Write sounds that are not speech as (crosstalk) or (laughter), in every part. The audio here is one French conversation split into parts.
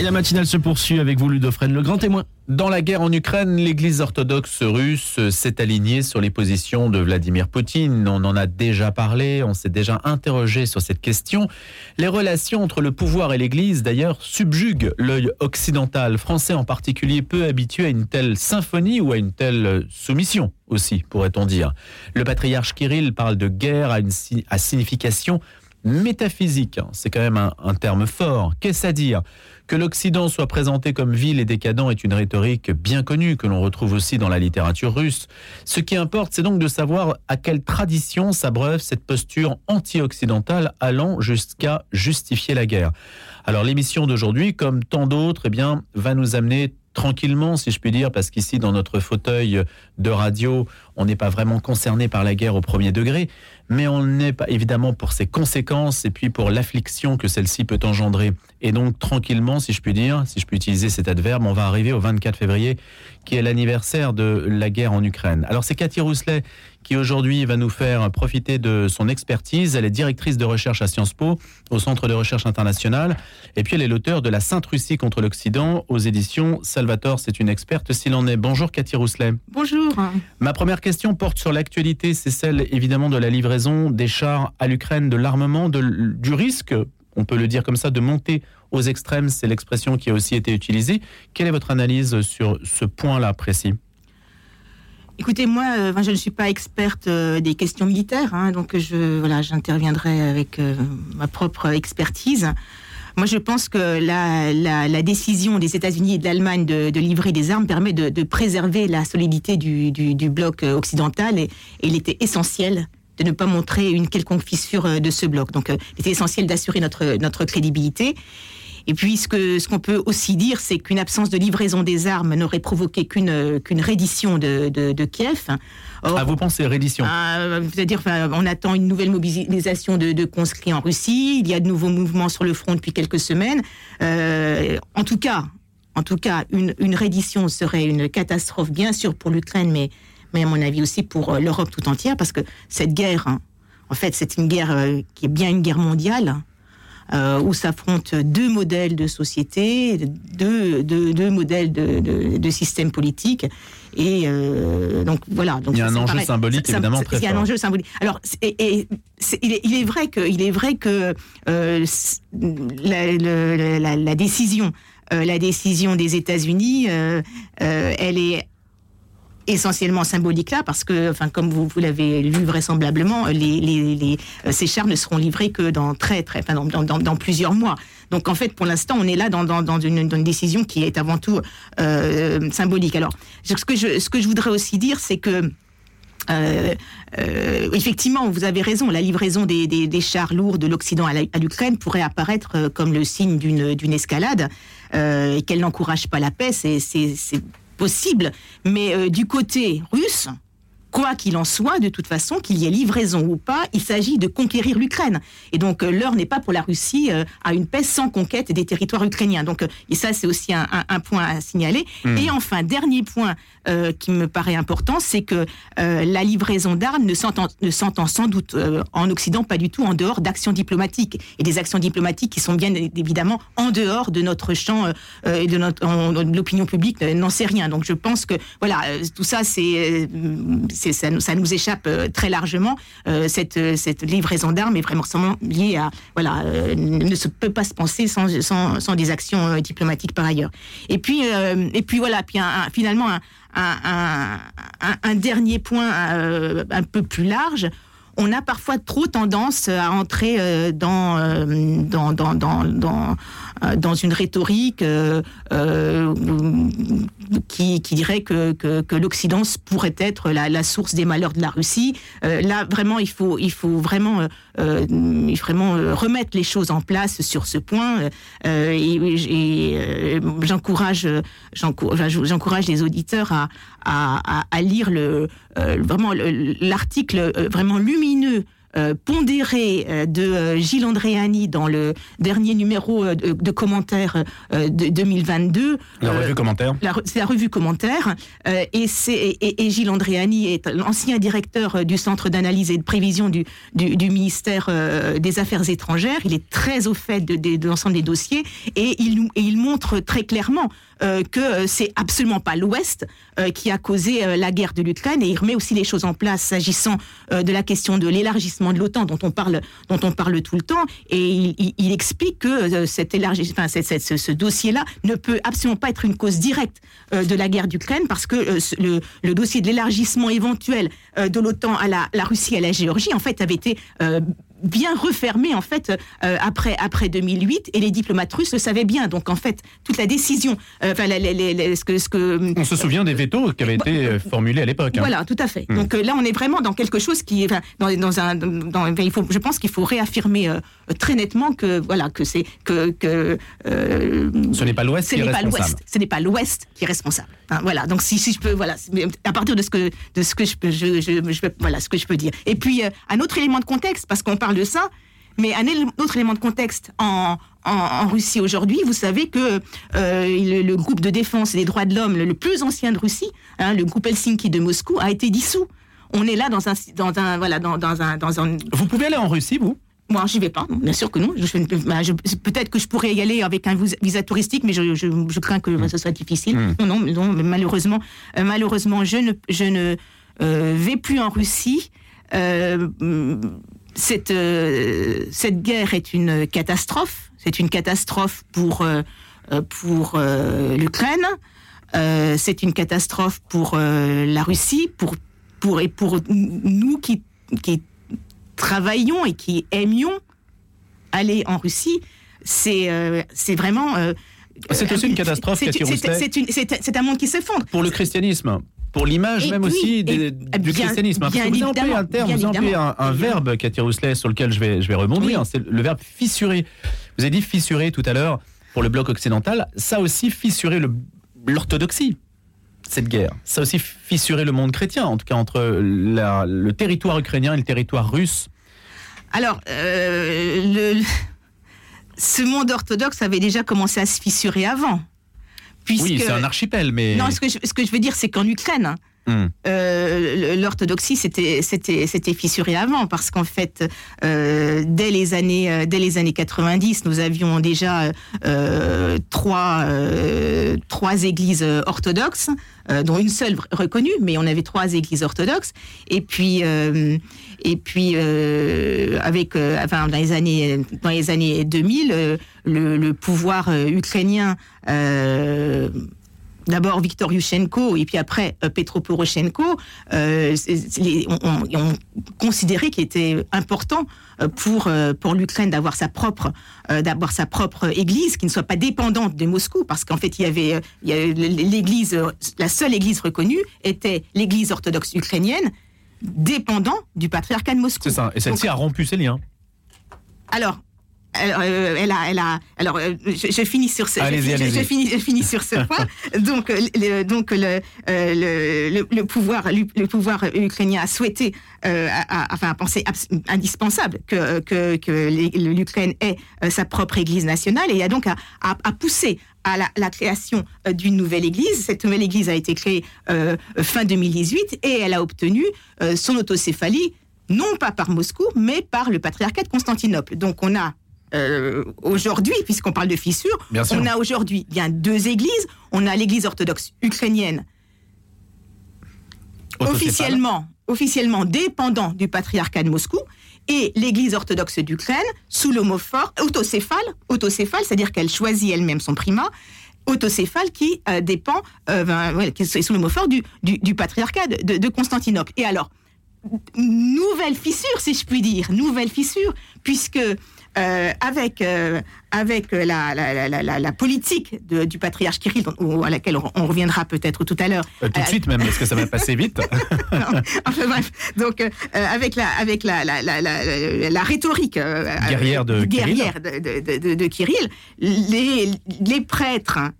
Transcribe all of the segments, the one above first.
Et la matinale se poursuit avec vous, Ludofren, le grand témoin. Dans la guerre en Ukraine, l'Église orthodoxe russe s'est alignée sur les positions de Vladimir Poutine. On en a déjà parlé, on s'est déjà interrogé sur cette question. Les relations entre le pouvoir et l'Église, d'ailleurs, subjuguent l'œil occidental, français en particulier, peu habitué à une telle symphonie ou à une telle soumission aussi, pourrait-on dire. Le patriarche Kirill parle de guerre à, une, à signification métaphysique. C'est quand même un, terme fort. Qu'est-ce à dire? Que l'Occident soit présenté comme vil et décadent est une rhétorique bien connue que l'on retrouve aussi dans la littérature russe. Ce qui importe, c'est donc de savoir à quelle tradition s'abreuve cette posture anti-occidentale allant jusqu'à justifier la guerre. Alors l'émission d'aujourd'hui, comme tant d'autres, eh bien, va nous amener tranquillement, si je puis dire, parce qu'ici, dans notre fauteuil de radio, on n'est pas vraiment concerné par la guerre au premier degré, mais on n'est pas évidemment pour ses conséquences et puis pour l'affliction que celle-ci peut engendrer. Et donc, tranquillement, si je puis dire, si je puis utiliser cet adverbe, on va arriver au 24 février, qui est l'anniversaire de la guerre en Ukraine. Alors, c'est Cathy Rousselet qui aujourd'hui va nous faire profiter de son expertise. Elle est directrice de recherche à Sciences Po, au Centre de recherche internationale. Et puis elle est l'auteur de La Sainte Russie contre l'Occident aux éditions Salvatore. C'est une experte s'il en est. Bonjour Cathy Rousselet. Bonjour. Ma première question porte sur l'actualité. C'est celle évidemment de la livraison des chars à l'Ukraine, de l'armement, du risque, on peut le dire comme ça, de monter aux extrêmes. C'est l'expression qui a aussi été utilisée. Quelle est votre analyse sur ce point-là précis? Écoutez, moi, euh, je ne suis pas experte euh, des questions militaires, hein, donc je, voilà, j'interviendrai avec euh, ma propre expertise. Moi, je pense que la, décision des États-Unis et de l'Allemagne de, livrer des armes permet de, préserver la solidité du, bloc occidental et, il était essentiel de ne pas montrer une quelconque fissure de ce bloc. Donc, il était essentiel d'assurer notre crédibilité. Et puis, ce qu'on ce qu'on peut aussi dire, c'est qu'une absence de livraison des armes n'aurait provoqué qu'une qu'une reddition de, de, de Kiev. Or, ah, vous pensez reddition euh, C'est-à-dire, on attend une nouvelle mobilisation de, de, conscrits en Russie. Il y a de nouveaux mouvements sur le front depuis quelques semaines. Euh, en tout cas, en tout cas, une, une reddition serait une catastrophe, bien sûr, pour l'Ukraine, mais, mais à mon avis aussi pour l'Europe tout entière, parce que cette guerre, hein, en fait, c'est une guerre euh, qui est bien une guerre mondiale euh, où s'affrontent deux modèles de société, deux, deux, deux modèles de, de, de, système politique. Et euh, donc voilà. Donc il y a un enjeu paraît, symbolique ça, évidemment très Il y a un enjeu symbolique. Alors, et, et il, est, il, est, vrai que, il est vrai que euh, la, la, la, la, décision, euh, la décision des États-Unis, elle est essentiellement symbolique là, parce que, enfin, comme vous, vous l'avez lu vraisemblablement, les, les, les, ces chars ne seront livrés que dans très, très, enfin, dans, dans, plusieurs mois. Donc, en fait, pour l'instant, on est là dans, dans, une, une, décision qui est avant tout euh, symbolique. Alors, ce que je, ce que je voudrais aussi dire, c'est que euh, euh, effectivement, vous avez raison, la livraison des, des, chars lourds de l'Occident à l'Ukraine pourrait apparaître comme le signe d'une escalade euh, et qu'elle n'encourage pas la paix. C'est possible, mais euh, du côté russe, quoi qu'il en soit, de toute façon, qu'il y ait livraison ou pas, il s'agit de conquérir l'Ukraine. Et donc, euh, l'heure n'est pas pour la Russie euh, à une paix sans conquête des territoires ukrainiens. Donc, euh, et ça, c'est aussi un, un, un, point à signaler. Mmh. Et enfin, dernier point euh, qui me paraît important, c'est que euh, la livraison d'armes ne s'entend sans doute en Occident pas du tout en dehors d'actions diplomatiques. Et des actions diplomatiques qui sont bien évidemment en dehors de notre champ et de, notre, l'opinion publique n'en sait rien. Donc, je pense que, voilà, tout ça, c'est ça, nous échappe euh, très largement. Euh, cette, cette, livraison d'armes est vraiment liée à voilà euh, ne peut pas se penser sans, des actions diplomatiques par ailleurs. Et puis et puis voilà puis finalement un, dernier point un peu plus large on a parfois trop tendance à entrer dans, dans, dans, dans, dans, dans une rhétorique euh, euh, qui, qui, dirait que, que, que l'Occident pourrait être la, la, source des malheurs de la Russie. Euh, là, vraiment, il faut, il faut vraiment, euh, faut vraiment remettre les choses en place sur ce point. Euh, et, et j'encourage, j'encourage les auditeurs à, à, à, à lire le, vraiment l'article vraiment lumineux euh, pondéré euh, de euh, Gilles Andréani dans le dernier numéro euh, de, de commentaires euh, de 2022. La revue commentaire. c'est la revue Commentaire. euh, et, c'est, et, et Gilles Andréani est l'ancien directeur du Centre d'analyse et de prévision du, du, du ministère euh, des Affaires étrangères. Il est très au fait de, de- de l'ensemble des dossiers et il, nous- et il montre très clairement que euh, c'est absolument pas l'Ouest euh, qui a causé euh, la guerre de l'Ukraine. Et il remet aussi les choses en place s'agissant euh, de la question de l'élargissement de l'OTAN dont on parle dont on parle tout le temps. Et il, explique que euh, cet élargissement, enfin, ce, dossier-là ne peut absolument pas être une cause directe euh, de la guerre d'Ukraine parce que euh, le, dossier de l'élargissement éventuel euh, de l'OTAN à la, la Russie et à la Géorgie en fait avait été euh, bien refermé en fait euh, après après 2008 et les diplomates russes le savaient bien donc en fait toute la décision euh, enfin la- la- la- ce que ce que On se souvient des vétos qui avaient été euh, formulés à l'époque. hein. voilà, tout à fait. Hmm. Donc euh, là, on est vraiment dans quelque chose qui est, enfin, dans, dans un, dans, il faut, je pense qu'il faut réaffirmer euh, très nettement que voilà que c'est que que euh, Ce n'est pas l'Ouest ce qui est n'est pas responsable. l'Ouest, ce n'est pas l'Ouest qui est responsable. Hein, voilà. Donc si, si je peux, voilà, à partir de ce que de ce que je peux, je, je, voilà, ce que je peux dire. Et puis euh, un autre élément de contexte, parce qu'on parle de ça, mais un autre élément de contexte en en, en Russie aujourd'hui, vous savez que euh, le, le groupe de défense des droits de l'homme le, le plus ancien de Russie, hein, le groupe Helsinki de Moscou, a été dissous. On est là dans un dans un voilà dans, dans un dans un Vous pouvez aller en Russie, vous? Moi, j'y vais pas, bien sûr que non. Je, bah, je- Peut-être que je pourrais y aller avec un vis- visa touristique, mais je, crains que ce soit difficile. Mm. Non, non, mais non, mais malheureusement, euh, malheureusement, je ne, je ne euh, vais plus en Russie. Euh, cette, euh, cette guerre est une catastrophe. C'est une catastrophe pour, euh, euh, pour euh, l'Ukraine. C'est une catastrophe pour la Russie, pour, pour, et pour nous qui, qui travaillions et qui aimions aller en Russie. C'est c'est vraiment. C'est aussi une catastrophe, c'est un monde qui s'effondre. Pour le christianisme, pour l'image même puis, aussi du christianisme. hein, Parce que vous employez un terme, vous employez un, un verbe, Cathy Rousselet, sur lequel je vais, je vais rebondir. Oui. c'est le verbe fissurer. Vous avez dit fissurer tout à l'heure pour le bloc occidental. Ça aussi, fissurer l'orthodoxie, cette guerre. Ça aussi, fissurer le monde chrétien, en tout cas entre la- le territoire ukrainien et le territoire russe. Alors, euh, le, ce monde orthodoxe avait déjà commencé à se fissurer avant. Puisque, Oui, c'est un archipel, mais. Non, ce que, je, ce que je veux dire, c'est qu'en Ukraine, hein, Hmm. euh, l'orthodoxie s'était c'était c'était fissuré avant parce qu'en fait euh, dès les années euh, dès les années 90 nous avions déjà trois trois églises orthodoxes euh, dont une seule reconnue mais on avait trois églises orthodoxes. Et puis euh, et puis euh, avec enfin dans les années dans les années 2000 euh, le, pouvoir ukrainien d'abord Viktor Yushchenko et puis après Petro Poroshenko, euh, les- on, on- on considérait qu'il était important pour euh, pour l'Ukraine d'avoir sa propre euh, d'avoir sa propre église qui ne soit pas dépendante de Moscou parce qu'en fait il y avait euh, l'église euh, la seule église reconnue était l'église orthodoxe ukrainienne dépendant du patriarcat de Moscou. C'est ça. Et celle-ci a rompu ses liens. Alors, alors, euh, elle a, elle a, alors, euh, je, je finis sur ce, je, finis, je finis sur ce point. (laughs) donc, euh, le, donc le, euh, le, le, le pouvoir, le pouvoir ukrainien a souhaité, a, enfin, a pensé indispensable que, que, que l'Ukraine ait sa propre Église nationale et a donc a, a poussé à la, la création d'une nouvelle Église. Cette nouvelle Église a été créée fin 2018 et elle a obtenu son autocéphalie non pas par Moscou, mais par le patriarcat de Constantinople. Donc on a euh, aujourd'hui, puisqu'on parle de fissures, Bien on a aujourd'hui bien deux églises. On a l'église orthodoxe ukrainienne, officiellement, officiellement dépendant du patriarcat de Moscou, et l'église orthodoxe d'Ukraine, sous l'homophore, autocéphale, autocéphale, c'est-à-dire qu'elle choisit elle-même son primat, autocéphale qui euh, dépend, euh, ben, ouais, qui est sous l'homophore du, du, du patriarcat de Constantinople. Et alors, nouvelle fissure, si je puis dire, nouvelle fissure, puisque euh, avec euh, avec la, la, la, la- politique de- du patriarche Kirill, dont- à laquelle on, on reviendra peut-être tout à l'heure. Euh, tout de suite même, parce que ça va passer vite? (laughs) non, enfin bref, donc euh, avec la avec la la, la, la, la- la rhétorique Guerrière de guerrière de, de, de- Kirill, les les prêtres hein,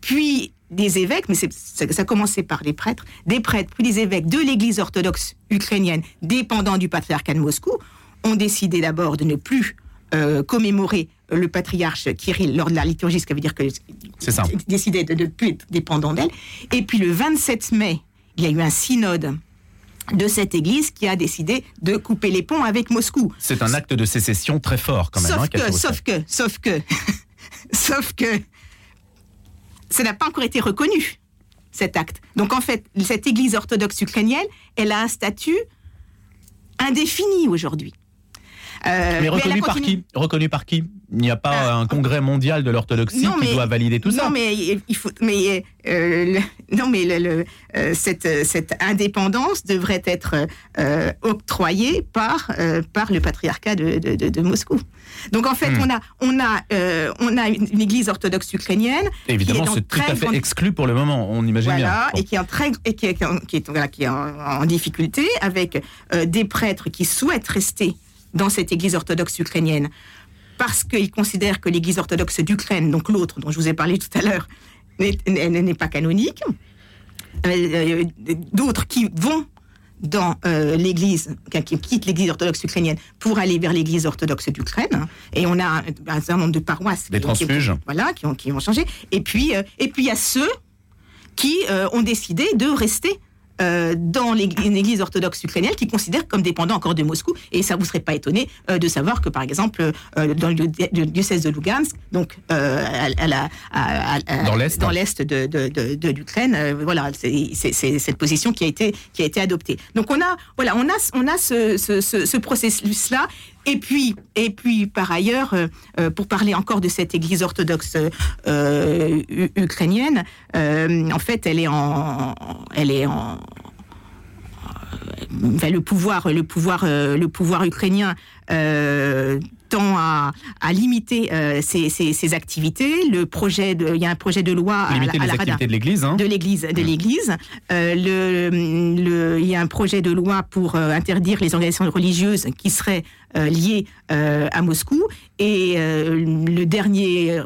puis des évêques, mais ça, commencé par les prêtres, des prêtres puis des évêques de l'Église orthodoxe ukrainienne dépendant du patriarcat de Moscou ont décidé d'abord de ne plus euh, commémorer le patriarche Kirill lors de la liturgie, ce qui veut dire que ça. décidé de ne plus être dépendant d'elle. Et puis le 27 mai, il y a eu un synode de cette église qui a décidé de couper les ponts avec Moscou. C'est un acte de sécession très fort quand même. Sauf hein, que, sauf que, sauf (laughs) que, sauf que, ça n'a pas encore été reconnu, cet acte. Donc en fait, cette église orthodoxe ukrainienne, elle a un statut indéfini aujourd'hui. Mais Euh, a reconnu par qui Reconnu par qui Il n'y a pas Ah. un congrès mondial de l'orthodoxie qui mais- doit valider tout ça. Non, mais il faut, mais euh, le- non, mais le, le, euh, cette, cette indépendance devrait être euh, octroyée par euh, par le patriarcat de, de, de- de Moscou. Donc en fait, Hmm. on a on a euh, on a une, une église orthodoxe ukrainienne. Évidemment, qui est dans c'est tout à fait grande- exclu pour le moment, on imagine Voilà, bien. et qui est en très, et qui est, qui est- qui est- voilà, qui est en, en difficulté avec euh, des prêtres qui souhaitent rester dans cette église orthodoxe ukrainienne parce qu'ils considèrent que l'église orthodoxe d'Ukraine, donc l'autre dont je vous ai parlé tout à l'heure, n'est- pas canonique. Euh, euh, D'autres qui vont dans euh, l'église, qui qui quittent l'église orthodoxe ukrainienne pour aller vers l'église orthodoxe d'Ukraine. Et on a un, un certain nombre de paroisses Des qui, qui- transfuges. voilà, qui ont, qui ont changé. Et puis, euh, et puis il y a ceux qui ont décidé de rester euh, dans l'ég- une église orthodoxe ukrainienne qui considère comme dépendant encore de Moscou. Et ça vous serait pas étonné euh, de savoir que, par exemple, euh, dans le, di- le diocèse de Lugansk, donc euh, à, à la- à- Dans l'Est. dans l'est de, de, de- de l'Ukraine, voilà, c'est cette position qui a été qui a été adoptée. Donc on a voilà, on a on a ce, ce, ce, ce processus là. Et puis, et puis, par ailleurs, euh, euh, pour parler encore de cette Église orthodoxe euh, ukrainienne, euh, en fait, elle est en, elle est en, enfin, le pouvoir, le pouvoir, euh, le pouvoir ukrainien euh, tend à, à limiter euh, ses, ses- ses activités. Le projet, de, il y a un projet de loi à, Limiter la- à les la Rada activités de l'Église. Hein. de l'église de l'église Euh, le, le- il y a un projet de loi pour euh, interdire les organisations religieuses qui seraient euh, liées euh, à Moscou et euh, le dernier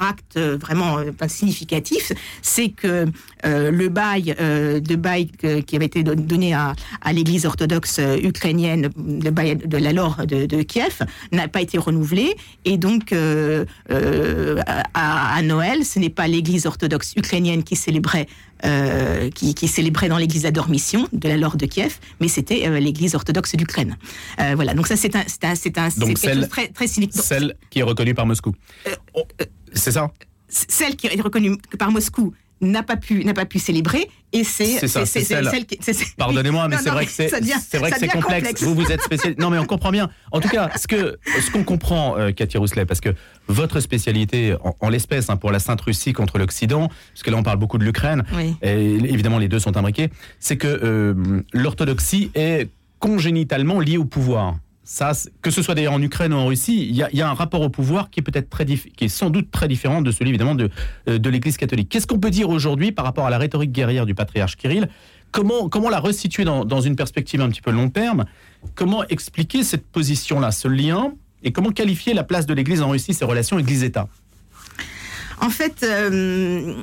acte euh, vraiment euh, significatif, c'est que euh, le bail euh, de bail que- qui avait été don- donné à, à l'Église orthodoxe ukrainienne, le bail de la Laure de, de Kiev, n'a pas été renouvelé et donc euh, à, à Noël, ce n'est pas l'Église orthodoxe ukrainienne qui célébrait qui, qui célébrait dans l'église la Dormition de la Laure de Kiev, mais c'était l'église orthodoxe d'Ukraine. Voilà, donc ça c'est un, c'est un, c'est un, Donc celle- chose très, très. Celle qui est reconnue par Moscou. C'est ça celle qui est reconnue par Moscou n'a pas pu n'a pas pu célébrer et c'est C'est ça, c'est celle- qui Pardonnez-moi, mais c'est vrai que c'est c'est vrai que c'est complexe. Vous vous êtes spécialiste. Non, mais on comprend bien. En tout cas, ce que ce qu'on comprend, euh, Cathy Rousselet, parce que votre spécialité, en, en l'espèce, hein, pour la Sainte Russie contre l'Occident, parce que là on parle beaucoup de l'Ukraine, Oui. et évidemment les deux sont imbriqués, c'est que euh, l'orthodoxie est congénitalement liée au pouvoir. Que ce soit d'ailleurs en Ukraine ou en Russie, il y a, un rapport au pouvoir qui est peut-être très qui est sans doute très différent de celui évidemment de, euh, de l'Église catholique. Qu'est-ce qu'on peut dire aujourd'hui par rapport à la rhétorique guerrière du patriarche Kirill? Comment, comment la resituer dans, dans une perspective un petit peu long terme? Comment expliquer cette position-là, ce lien? Et comment qualifier la place de l'Église en Russie, ses relations Église-État? En fait, euh,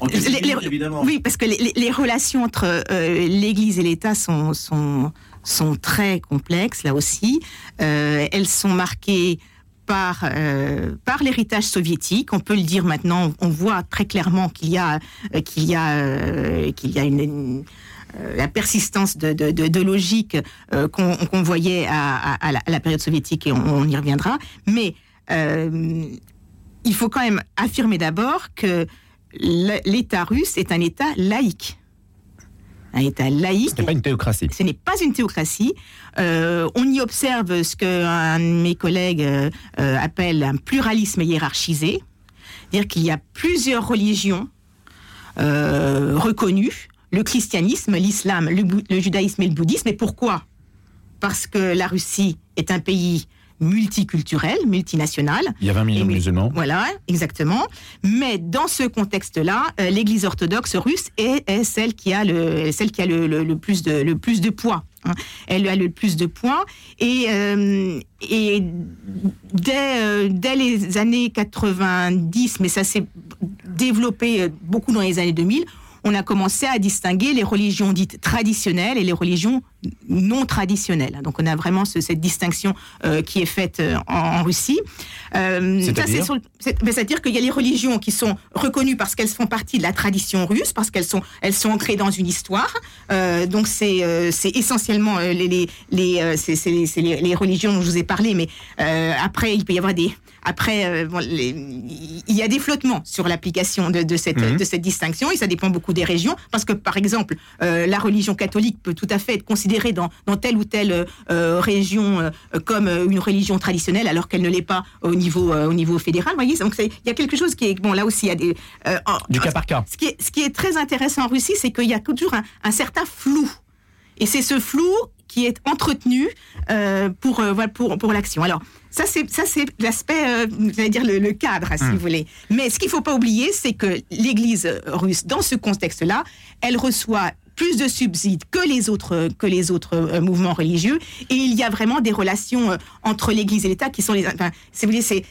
En quelques les- évidemment. oui, parce que les, relations entre euh, l'Église et l'État sont, sont, sont très complexes, là aussi. Euh, elles sont marquées par, euh, par l'héritage soviétique. On peut le dire maintenant, on voit très clairement qu'il y a, euh, qu'il y a, euh, qu'il y a une, une- euh, la persistance de, de, de, de logique euh, qu'on voyait à, à- à la, à la période soviétique et on, on y reviendra. Mais euh, il faut quand même affirmer d'abord que l'État russe est un État laïque. Un État laïque. Ce n'est pas une théocratie. Ce n'est pas une théocratie. Euh, on y observe ce qu'un de mes collègues euh, euh, appelle un pluralisme hiérarchisé. C'est-à-dire qu'il y a plusieurs religions euh, reconnues. Le christianisme, l'islam, le, le judaïsme et le bouddhisme. Et pourquoi? Parce que la Russie est un pays multiculturel, multinational. Il y a 20 millions de musulmans. Voilà, exactement. Mais dans ce contexte-là, euh, l'Église orthodoxe russe est, est celle qui a le, celle qui a le, le- le plus de le plus de poids. hein. Elle a le plus de poids et euh, et dès euh, dès les années 90, mais ça s'est développé beaucoup dans les années 2000. On a commencé à distinguer les religions dites traditionnelles et les religions non traditionnelles. Donc on a vraiment cette distinction euh, qui est faite euh, en, Russie. Euh, C'est-à-dire qu'il y a les religions qui sont reconnues parce qu'elles font partie de la tradition russe, parce qu'elles sont, elles sont ancrées dans une histoire. Euh, donc c'est essentiellement les, les, les, les, les, religions dont je vous ai parlé, mais après il peut y avoir des... Après, il y a des flottements sur l'application de, de, cette, mhm. de cette distinction et ça dépend beaucoup des régions parce que par exemple la religion catholique peut tout à fait être considérée dans, dans telle ou telle euh, euh, région euh, comme une religion traditionnelle alors qu'elle ne l'est pas au niveau, au niveau fédéral. Vous voyez, donc il y a quelque chose qui est bon là aussi il y a des du cas par cas. Ce qui est, ce qui est très intéressant en Russie, c'est qu'il y a toujours un, un certain flou. Et c'est ce flou qui est entretenu euh, pour, euh, pour, pour l'action. Alors, ça, c'est, ça, c'est l'aspect, euh, j'allais dire, le, cadre, si hmm. vous voulez. Mais ce qu'il ne faut pas oublier, c'est que l'Église russe, dans ce contexte-là, elle reçoit plus de subsides que les autres que les autres euh, mouvements religieux et il y a vraiment des relations euh, entre l'Église et l'État qui sont les enfin, si vous voulez c'est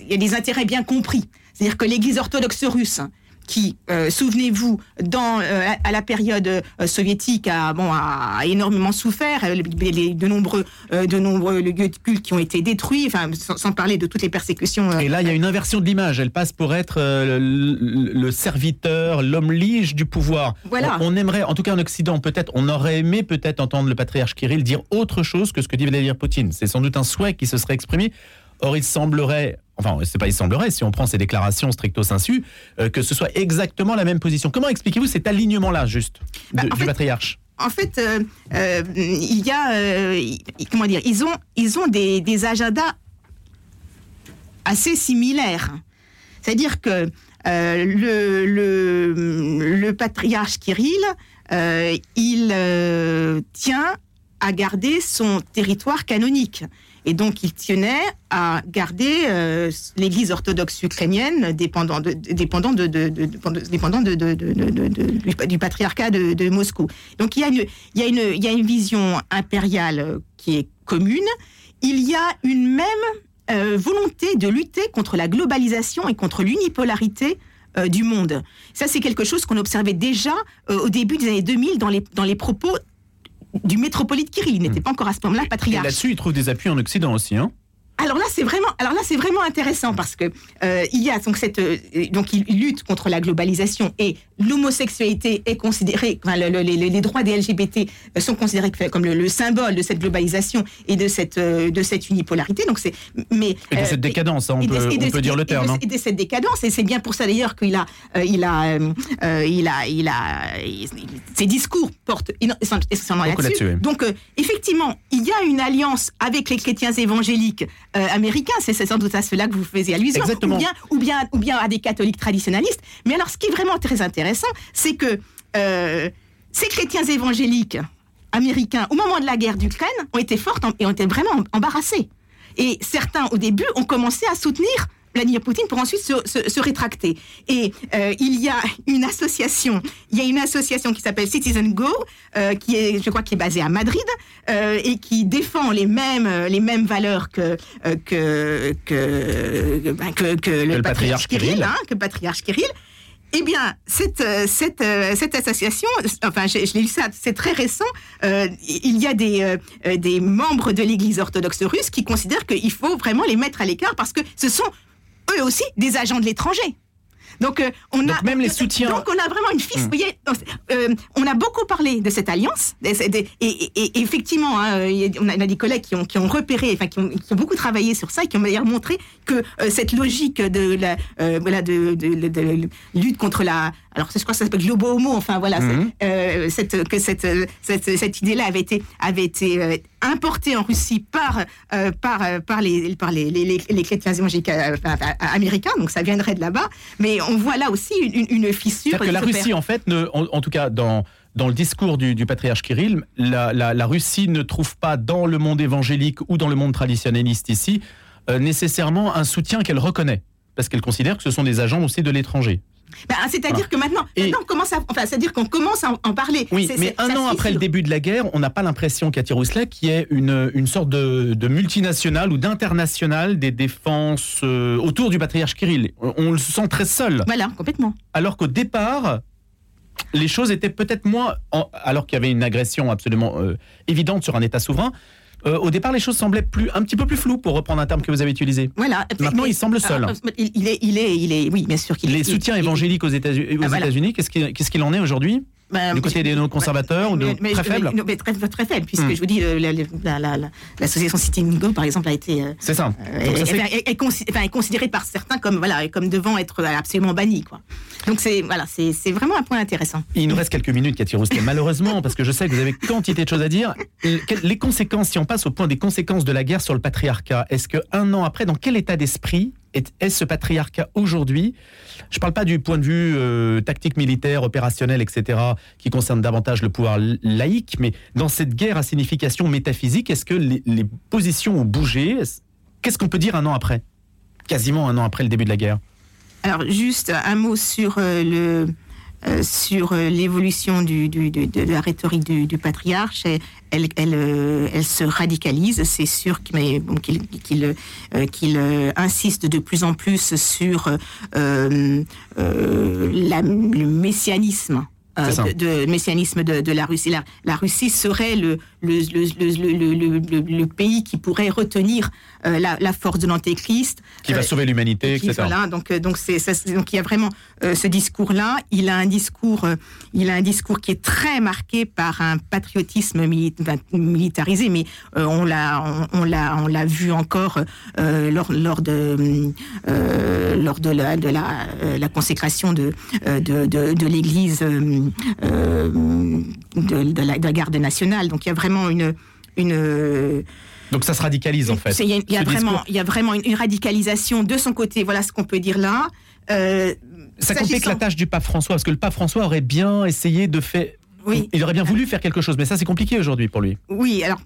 il y a des intérêts bien compris c'est-à-dire que l'Église orthodoxe russe qui, euh, souvenez-vous, dans euh, à la période euh, soviétique, a, bon, a énormément souffert. Les, de nombreux, de nombreux lieux de culte qui ont été détruits, enfin, sans, parler de toutes les persécutions. Et là, il y a une inversion de l'image. Elle passe pour être le, serviteur, l'homme lige du pouvoir. Voilà. On, aimerait, en tout cas en Occident, peut-être, on aurait aimé peut-être entendre le patriarche Kirill dire autre chose que ce que dit Vladimir Poutine. C'est sans doute un souhait qui se serait exprimé. Or, il semblerait enfin, c'est pas il semblerait, si on prend ces déclarations stricto sensu, euh, que ce soit exactement la même position. Comment expliquez-vous cet alignement-là, juste, bah, du patriarche? en fait, euh, euh, il y a, comment dire, ils ont, ils ont des, des agendas assez similaires. C'est-à-dire que le, le, le, patriarche Kirill, il tient à garder son territoire canonique. Et donc, il tenait à garder euh, l'Église orthodoxe ukrainienne dépendant, dépendant, dépendant du, patriarcat de, Moscou. Donc, il y, a une, il, y a une, il y a une vision impériale qui est commune. Il y a une même euh, volonté de lutter contre la globalisation et contre l'unipolarité euh, du monde. Ça, c'est quelque chose qu'on observait déjà au début des années 2000 dans les, dans les propos du métropolite Kirill. Il n'était hmm. pas encore à ce moment-là patriarche. là-dessus, il trouve des appuis en Occident aussi, hein alors là, c'est vraiment, alors là, c'est vraiment intéressant parce que euh, il y a donc cette, euh, donc il lutte contre la globalisation et l'homosexualité est considérée, enfin, les, droits des LGBT sont considérés comme le, symbole de cette globalisation et de cette, euh, de cette unipolarité. Donc c'est, mais et de cette décadence, hein, on, peut, on peut, dire le terme. Hein. Et de, cette décadence, et c'est bien pour ça d'ailleurs qu'il a, il a, il a, il a, ses discours portent essentiellement là-dessus. Donc effectivement, il y a une alliance avec les chrétiens évangéliques euh, américains. C'est sans doute à cela que vous faisiez allusion. Ou bien, ou, bien, ou bien à des catholiques traditionnalistes. Mais alors, ce qui est vraiment très intéressant, c'est que euh, ces chrétiens évangéliques américains, au moment de la guerre d'Ukraine, ont été forts et ont été vraiment embarrassés. Et certains, au début, ont commencé à soutenir Vladimir Poutine pour ensuite se, rétracter. Et euh, il y a une association, il y a une association qui s'appelle Citizen Go, euh, qui est, je crois, qui est basée à Madrid euh, et qui défend les mêmes les mêmes valeurs que que que, ben, le, patriarche Kirill, hein, que le patriarche Kirill. Eh bien, cette, cette, cette association, enfin, je, l'ai lu ça, c'est très récent, il y a des, des membres de l'Église orthodoxe russe qui considèrent qu'il faut vraiment les mettre à l'écart parce que ce sont eux aussi des agents de l'étranger. Donc, euh, on a même les soutiens. Donc, on a vraiment une. Vous voyez, euh, on a beaucoup parlé de cette alliance. Et, effectivement, hein, on, a, des collègues qui ont, qui ont repéré, enfin, qui ont, qui ont, beaucoup travaillé sur ça et qui ont d'ailleurs montré que euh, cette logique de la, voilà, de, de, lutte contre la. Alors, je crois que ça s'appelle globo homo. Enfin, voilà, mhm. cette, que cette, cette, cette idée-là avait été, avait été importée en Russie par, par, par, les, par les, les, les chrétiens évangéliques américains. Donc, ça viendrait de là-bas. Mais on voit là aussi une, une fissure. Que la Russie, en fait, ne, en, tout cas dans, dans le discours du, patriarche Kirill, la, la, Russie ne trouve pas dans le monde évangélique ou dans le monde traditionnaliste ici euh, nécessairement un soutien qu'elle reconnaît, parce qu'elle considère que ce sont des agents aussi de l'étranger. Bah, c'est-à-dire que maintenant, on commence à, enfin, c'est-à-dire qu'on commence à en, parler. Oui, mais un an après le début de la guerre, on n'a pas l'impression qu'à Rousselet, qui est une, une sorte de, de multinationale ou d'internationale des défenses euh, autour du patriarche Kirill. On, le sent très seul. Voilà, complètement. Alors qu'au départ, les choses étaient peut-être moins, alors qu'il y avait une agression absolument euh, évidente sur un État souverain. Euh, au départ, les choses semblaient plus, un petit peu plus floues, pour reprendre un terme que vous avez utilisé. Voilà. Maintenant, il semble seul. il, est, il est, il est, oui, bien sûr qu'il Les soutiens évangéliques aux États-Unis, ah, qu'est-ce qu'il en est aujourd'hui? Ben, du côté des non-conservateurs ou de très faibles très, très faible, puisque hmm. je vous dis, l'association City Go, par exemple, a été. Euh, c'est ça. est, considérée par certains comme, voilà, comme devant être absolument bannie. Quoi. Donc c'est voilà, vraiment un point intéressant. Il nous reste quelques minutes, Cathy Roustet, (laughs) malheureusement, parce que je sais que vous avez quantité de choses à dire. Les conséquences, si on passe au point des conséquences de la guerre sur le patriarcat, est-ce qu'un an après, dans quel état d'esprit est, ce patriarcat aujourd'hui? Je ne parle pas du point de vue euh, tactique militaire, opérationnel, etc., qui concerne davantage le pouvoir laïque, mais dans cette guerre à signification métaphysique, est-ce que les, positions ont bougé? Qu'est-ce qu'on peut dire un an après? Quasiment un an après le début de la guerre. Alors, juste un mot sur euh, le euh, sur l'évolution du, de, la rhétorique du, patriarche. Elle, elle, euh, elle, se radicalise, c'est sûr qu'il bon, qu'il insiste de plus en plus sur le messianisme euh, de, messianisme de, la Russie. La, Russie serait le, le, le, pays qui pourrait retenir euh, la, force de l'antéchrist. Qui va euh, sauver l'humanité, etc. Voilà, donc, donc, c'est, donc il y a vraiment ce discours-là. Il a un discours, il a un discours qui est très marqué par un patriotisme militarisé, mais on l'a, on, l'a, on l'a vu encore lors, lors de, lors de la, de la, la consécration de, de, de, de l'Église euh, de, la, garde nationale. Donc il y a vraiment une... une donc ça se radicalise en fait. Il y a, vraiment, il y a vraiment une, radicalisation de son côté. Voilà ce qu'on peut dire là. Euh, ça complique la tâche du pape François parce que le pape François aurait bien essayé de faire. Oui. Il aurait bien voulu faire quelque chose, mais ça c'est compliqué aujourd'hui pour lui. Oui, alors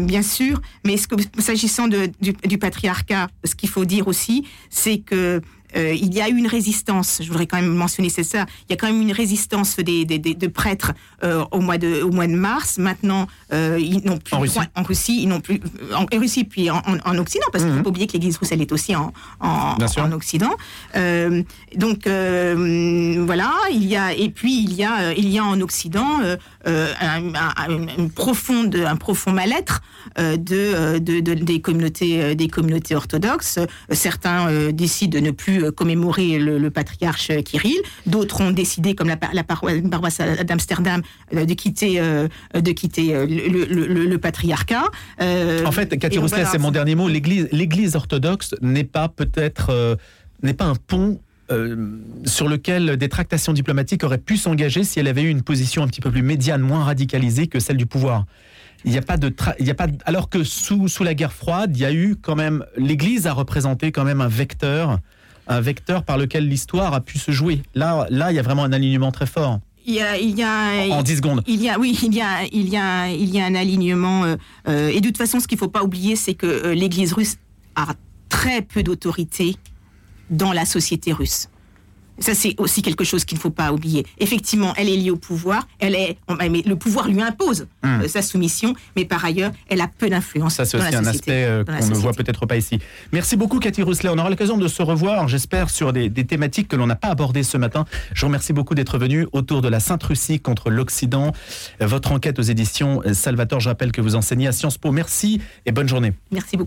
bien sûr, mais s'agissant du, du, patriarcat, ce qu'il faut dire aussi, c'est que euh, il y a eu une résistance, je voudrais quand même mentionner c'est ça, il y a quand même une résistance des, des, des de prêtres euh, au, mois de, au mois de mars. Maintenant, euh, ils n'ont plus en Russie. en Russie, ils n'ont plus en, Russie puis en, en, Occident, parce qu'il ne faut mhm. pas oublier que l'Église russe elle est aussi en, en, en Occident. donc voilà, il y a et puis il y a il y a en Occident un, un, profonde, un profond mal-être de, de, de, des communautés des communautés orthodoxes. Certains décident de ne plus euh, commémorer le, patriarche Kirill. D'autres ont décidé, comme la, la paroisse d'Amsterdam, euh, de quitter, euh, de quitter le, patriarcat. en fait, Cathy Rousselet, c'est mon dernier mot. L'Église orthodoxe n'est pas peut-être n'est pas un pont sur lequel des tractations diplomatiques auraient pu s'engager si elle avait eu une position un petit peu plus médiane, moins radicalisée que celle du pouvoir. Il n'y a pas de, il y a pas, alors que sous, sous la guerre froide, il y a eu quand même, l'Église a représenté quand même un vecteur un vecteur par lequel l'histoire a pu se jouer. Là, là, il y a vraiment un alignement très fort. Il y a, il y a, en 10 secondes. Il y a, oui, il y a, il y a, il y a un alignement. Euh, euh, et de toute façon, ce qu'il ne faut pas oublier, c'est que euh, l'Église russe a très peu d'autorité dans la société russe. Ça, c'est aussi quelque chose qu'il ne faut pas oublier. Effectivement, elle est liée au pouvoir. Elle est, mais le pouvoir lui impose hmm. euh, sa soumission, mais par ailleurs, elle a peu d'influence. Ça, c'est aussi un aspect euh, qu'on ne voit peut-être pas ici. Merci beaucoup, Cathy Rousselet. On aura l'occasion de se revoir, j'espère, sur des, thématiques que l'on n'a pas abordées ce matin. Je vous remercie beaucoup d'être venu autour de la Sainte-Russie contre l'Occident. Votre enquête aux éditions Salvatore, je rappelle que vous enseignez à Sciences Po. Merci et bonne journée. Merci beaucoup.